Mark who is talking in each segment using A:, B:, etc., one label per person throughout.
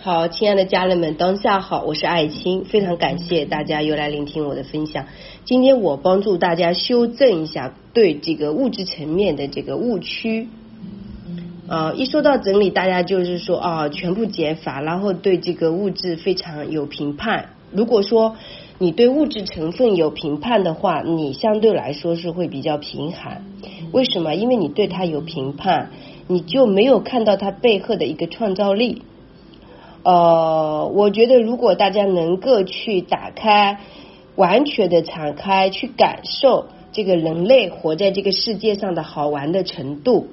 A: 好，亲爱的家人们，当下好，我是爱青，非常感谢大家又来聆听我的分享。今天我帮助大家修正一下对这个物质层面的这个误区。啊，一说到整理，大家就是说啊，全部减法，然后对这个物质非常有评判。如果说你对物质成分有评判的话，你相对来说是会比较贫寒。为什么？因为你对它有评判，你就没有看到它背后的一个创造力。呃，我觉得如果大家能够去打开，完全的敞开，去感受这个人类活在这个世界上的好玩的程度，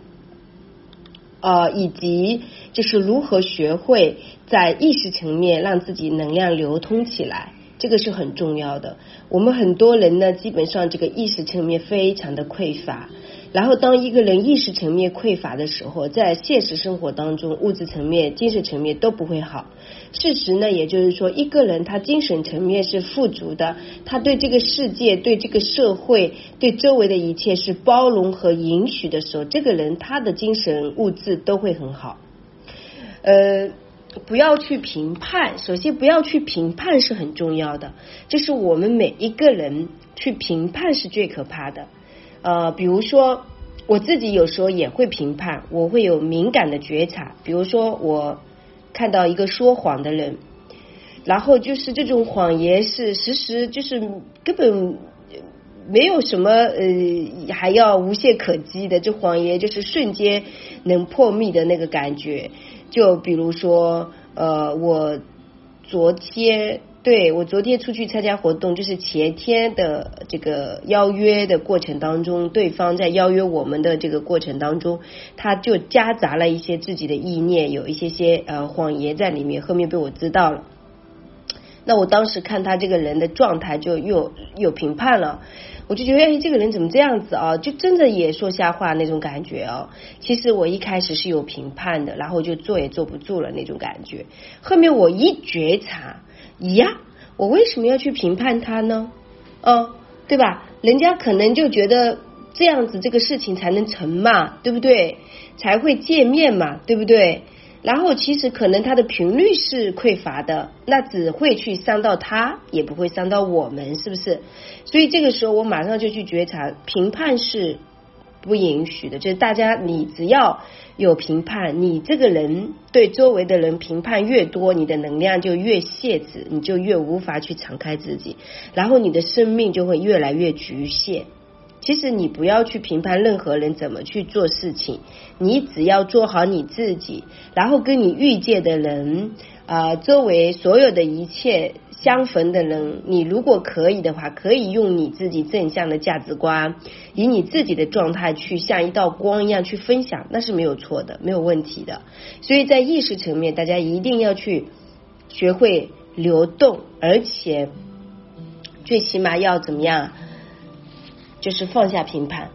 A: 呃，以及就是如何学会在意识层面让自己能量流通起来，这个是很重要的。我们很多人呢，基本上这个意识层面非常的匮乏。然后，当一个人意识层面匮乏的时候，在现实生活当中，物质层面、精神层面都不会好。事实呢，也就是说，一个人他精神层面是富足的，他对这个世界、对这个社会、对周围的一切是包容和允许的时候，这个人他的精神物质都会很好。呃，不要去评判，首先不要去评判是很重要的，就是我们每一个人去评判是最可怕的。呃，比如说我自己有时候也会评判，我会有敏感的觉察。比如说我看到一个说谎的人，然后就是这种谎言是实时，就是根本没有什么呃还要无懈可击的，这谎言就是瞬间能破灭的那个感觉。就比如说呃，我昨天。对我昨天出去参加活动，就是前天的这个邀约的过程当中，对方在邀约我们的这个过程当中，他就夹杂了一些自己的意念，有一些些呃谎言在里面，后面被我知道了。那我当时看他这个人的状态，就又有评判了，我就觉得哎，这个人怎么这样子啊？就真的也说瞎话那种感觉哦。其实我一开始是有评判的，然后就坐也坐不住了那种感觉。后面我一觉察。呀，我为什么要去评判他呢？哦，对吧？人家可能就觉得这样子这个事情才能成嘛，对不对？才会见面嘛，对不对？然后其实可能他的频率是匮乏的，那只会去伤到他，也不会伤到我们，是不是？所以这个时候我马上就去觉察，评判是。不允许的，就是大家，你只要有评判，你这个人对周围的人评判越多，你的能量就越泄制，你就越无法去敞开自己，然后你的生命就会越来越局限。其实你不要去评判任何人怎么去做事情，你只要做好你自己，然后跟你遇见的人啊，周围所有的一切。相逢的人，你如果可以的话，可以用你自己正向的价值观，以你自己的状态去像一道光一样去分享，那是没有错的，没有问题的。所以在意识层面，大家一定要去学会流动，而且最起码要怎么样，就是放下评判。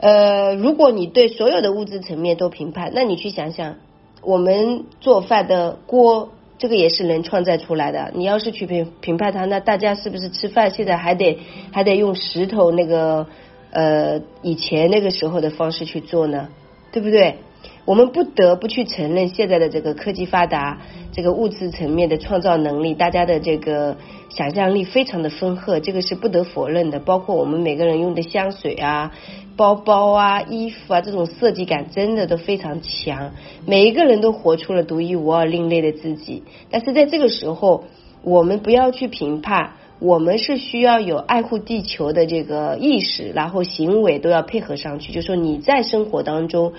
A: 呃，如果你对所有的物质层面都评判，那你去想想，我们做饭的锅。这个也是人创造出来的。你要是去评评判它，那大家是不是吃饭现在还得还得用石头那个呃以前那个时候的方式去做呢？对不对？我们不得不去承认，现在的这个科技发达，这个物质层面的创造能力，大家的这个想象力非常的丰厚，这个是不得否认的。包括我们每个人用的香水啊、包包啊、衣服啊，这种设计感真的都非常强。每一个人都活出了独一无二、另类的自己。但是在这个时候，我们不要去评判，我们是需要有爱护地球的这个意识，然后行为都要配合上去。就说你在生活当中。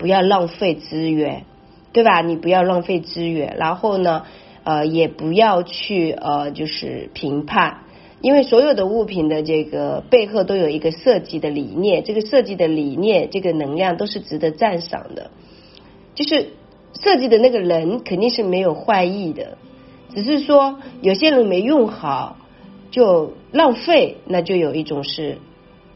A: 不要浪费资源，对吧？你不要浪费资源，然后呢，呃，也不要去呃，就是评判，因为所有的物品的这个背后都有一个设计的理念，这个设计的理念，这个能量都是值得赞赏的。就是设计的那个人肯定是没有坏意的，只是说有些人没用好就浪费，那就有一种是。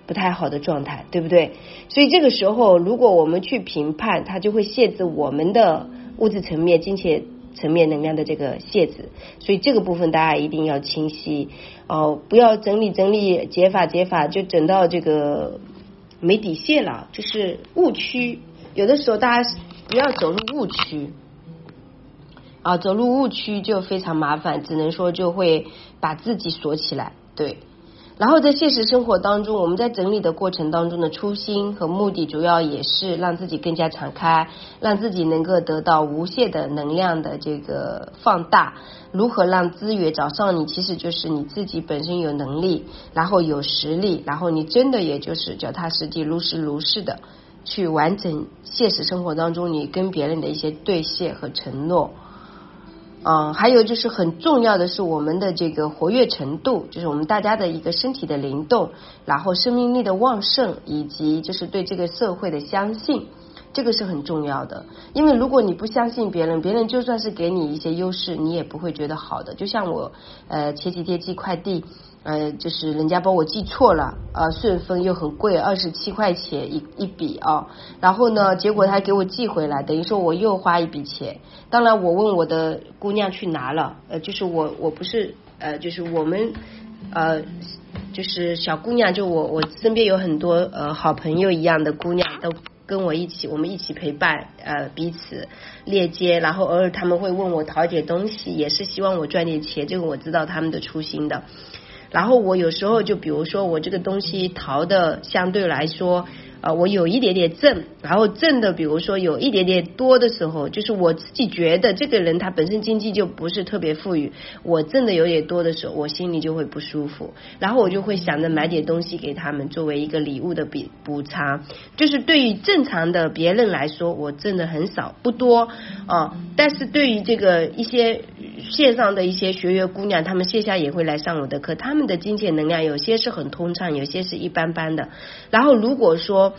A: 不太好的状态，对不对？所以这个时候，如果我们去评判，它就会限制我们的物质层面、金钱层面能量的这个限制。所以这个部分大家一定要清晰哦，不要整理整理解法解法，就整到这个没底线了，就是误区。有的时候大家不要走入误区。啊，走入误区就非常麻烦，只能说就会把自己锁起来，对。然后在现实生活当中，我们在整理的过程当中的初心和目的，主要也是让自己更加敞开，让自己能够得到无限的能量的这个放大。如何让资源找上你，其实就是你自己本身有能力，然后有实力，然后你真的也就是脚踏实地、如实如是的去完成现实生活当中你跟别人的一些兑现和承诺。嗯，还有就是很重要的是我们的这个活跃程度，就是我们大家的一个身体的灵动，然后生命力的旺盛，以及就是对这个社会的相信，这个是很重要的。因为如果你不相信别人，别人就算是给你一些优势，你也不会觉得好的。就像我呃前几天寄快递。呃，就是人家帮我寄错了，呃，顺丰又很贵，二十七块钱一一笔啊。然后呢，结果他给我寄回来，等于说我又花一笔钱。当然，我问我的姑娘去拿了，呃，就是我我不是呃，就是我们呃，就是小姑娘，就我我身边有很多呃好朋友一样的姑娘，都跟我一起，我们一起陪伴呃彼此链接，然后偶尔他们会问我讨点东西，也是希望我赚点钱，这个我知道他们的初心的。然后我有时候就比如说我这个东西淘的相对来说。啊，我有一点点挣，然后挣的，比如说有一点点多的时候，就是我自己觉得这个人他本身经济就不是特别富裕，我挣的有点多的时候，我心里就会不舒服，然后我就会想着买点东西给他们作为一个礼物的补补偿。就是对于正常的别人来说，我挣的很少不多啊，但是对于这个一些线上的一些学员姑娘，她们线下也会来上我的课，她们的金钱能量有些是很通畅，有些是一般般的。然后如果说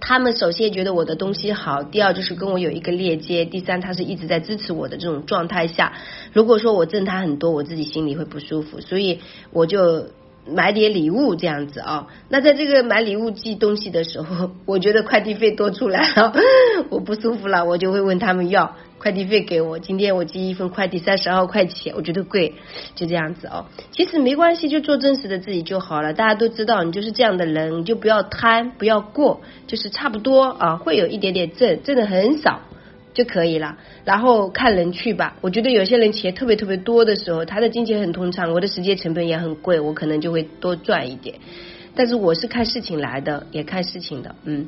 A: 他们首先觉得我的东西好，第二就是跟我有一个链接，第三他是一直在支持我的这种状态下，如果说我挣他很多，我自己心里会不舒服，所以我就买点礼物这样子啊。那在这个买礼物寄东西的时候，我觉得快递费多出来了，我不舒服了，我就会问他们要。快递费给我，今天我寄一份快递三十二块钱，我觉得贵，就这样子哦。其实没关系，就做真实的自己就好了。大家都知道你就是这样的人，你就不要贪，不要过，就是差不多啊，会有一点点挣，挣的很少就可以了。然后看人去吧。我觉得有些人钱特别特别多的时候，他的金钱很通畅，我的时间成本也很贵，我可能就会多赚一点。但是我是看事情来的，也看事情的，嗯。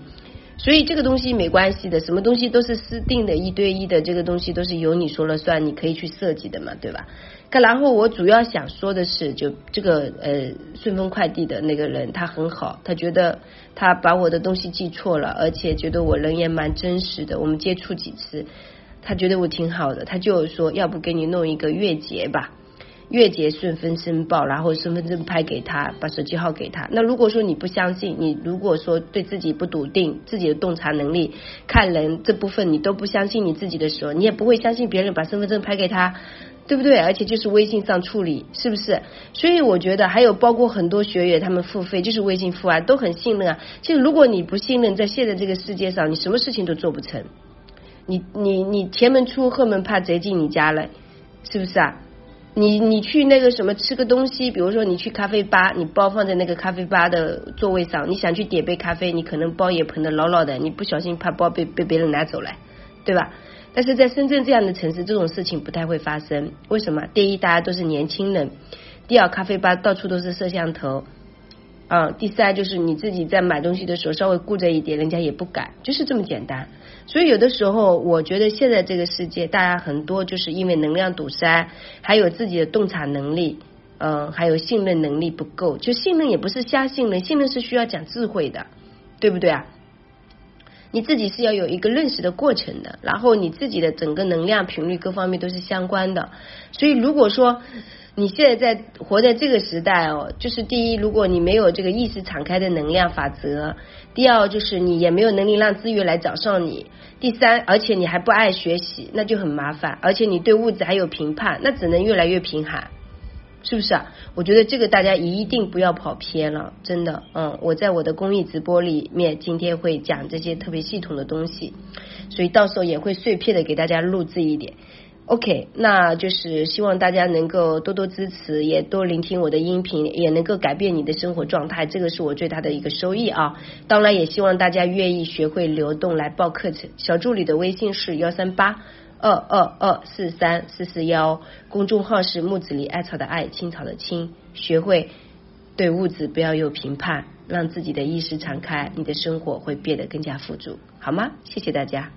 A: 所以这个东西没关系的，什么东西都是私定的，一对一的，这个东西都是由你说了算，你可以去设计的嘛，对吧？可然后我主要想说的是，就这个呃顺丰快递的那个人，他很好，他觉得他把我的东西寄错了，而且觉得我人也蛮真实的，我们接触几次，他觉得我挺好的，他就说要不给你弄一个月结吧。月结顺丰申报，然后身份证拍给他，把手机号给他。那如果说你不相信，你如果说对自己不笃定，自己的洞察能力、看人这部分你都不相信你自己的时候，你也不会相信别人把身份证拍给他，对不对？而且就是微信上处理，是不是？所以我觉得还有包括很多学员他们付费就是微信付啊，都很信任啊。其实如果你不信任，在现在这个世界上，你什么事情都做不成。你你你前门出后门怕贼进你家了，是不是啊？你你去那个什么吃个东西，比如说你去咖啡吧，你包放在那个咖啡吧的座位上，你想去点杯咖啡，你可能包也捧得牢牢的，你不小心怕包被被别人拿走了，对吧？但是在深圳这样的城市，这种事情不太会发生。为什么？第一，大家都是年轻人；第二，咖啡吧到处都是摄像头。啊，第三就是你自己在买东西的时候稍微顾着一点，人家也不敢，就是这么简单。所以有的时候，我觉得现在这个世界，大家很多就是因为能量堵塞，还有自己的洞察能力，嗯，还有信任能力不够。就信任也不是瞎信任，信任是需要讲智慧的，对不对啊？你自己是要有一个认识的过程的，然后你自己的整个能量频率各方面都是相关的。所以如果说，你现在在活在这个时代哦，就是第一，如果你没有这个意识敞开的能量法则；第二，就是你也没有能力让资源来找上你；第三，而且你还不爱学习，那就很麻烦。而且你对物质还有评判，那只能越来越贫寒，是不是啊？我觉得这个大家一定不要跑偏了，真的。嗯，我在我的公益直播里面今天会讲这些特别系统的东西，所以到时候也会碎片的给大家录制一点。OK，那就是希望大家能够多多支持，也多聆听我的音频，也能够改变你的生活状态，这个是我最大的一个收益啊！当然，也希望大家愿意学会流动来报课程。小助理的微信是幺三八二二二四三四四幺，公众号是木子里艾草的艾，青草的青，学会对物质不要有评判，让自己的意识敞开，你的生活会变得更加富足，好吗？谢谢大家。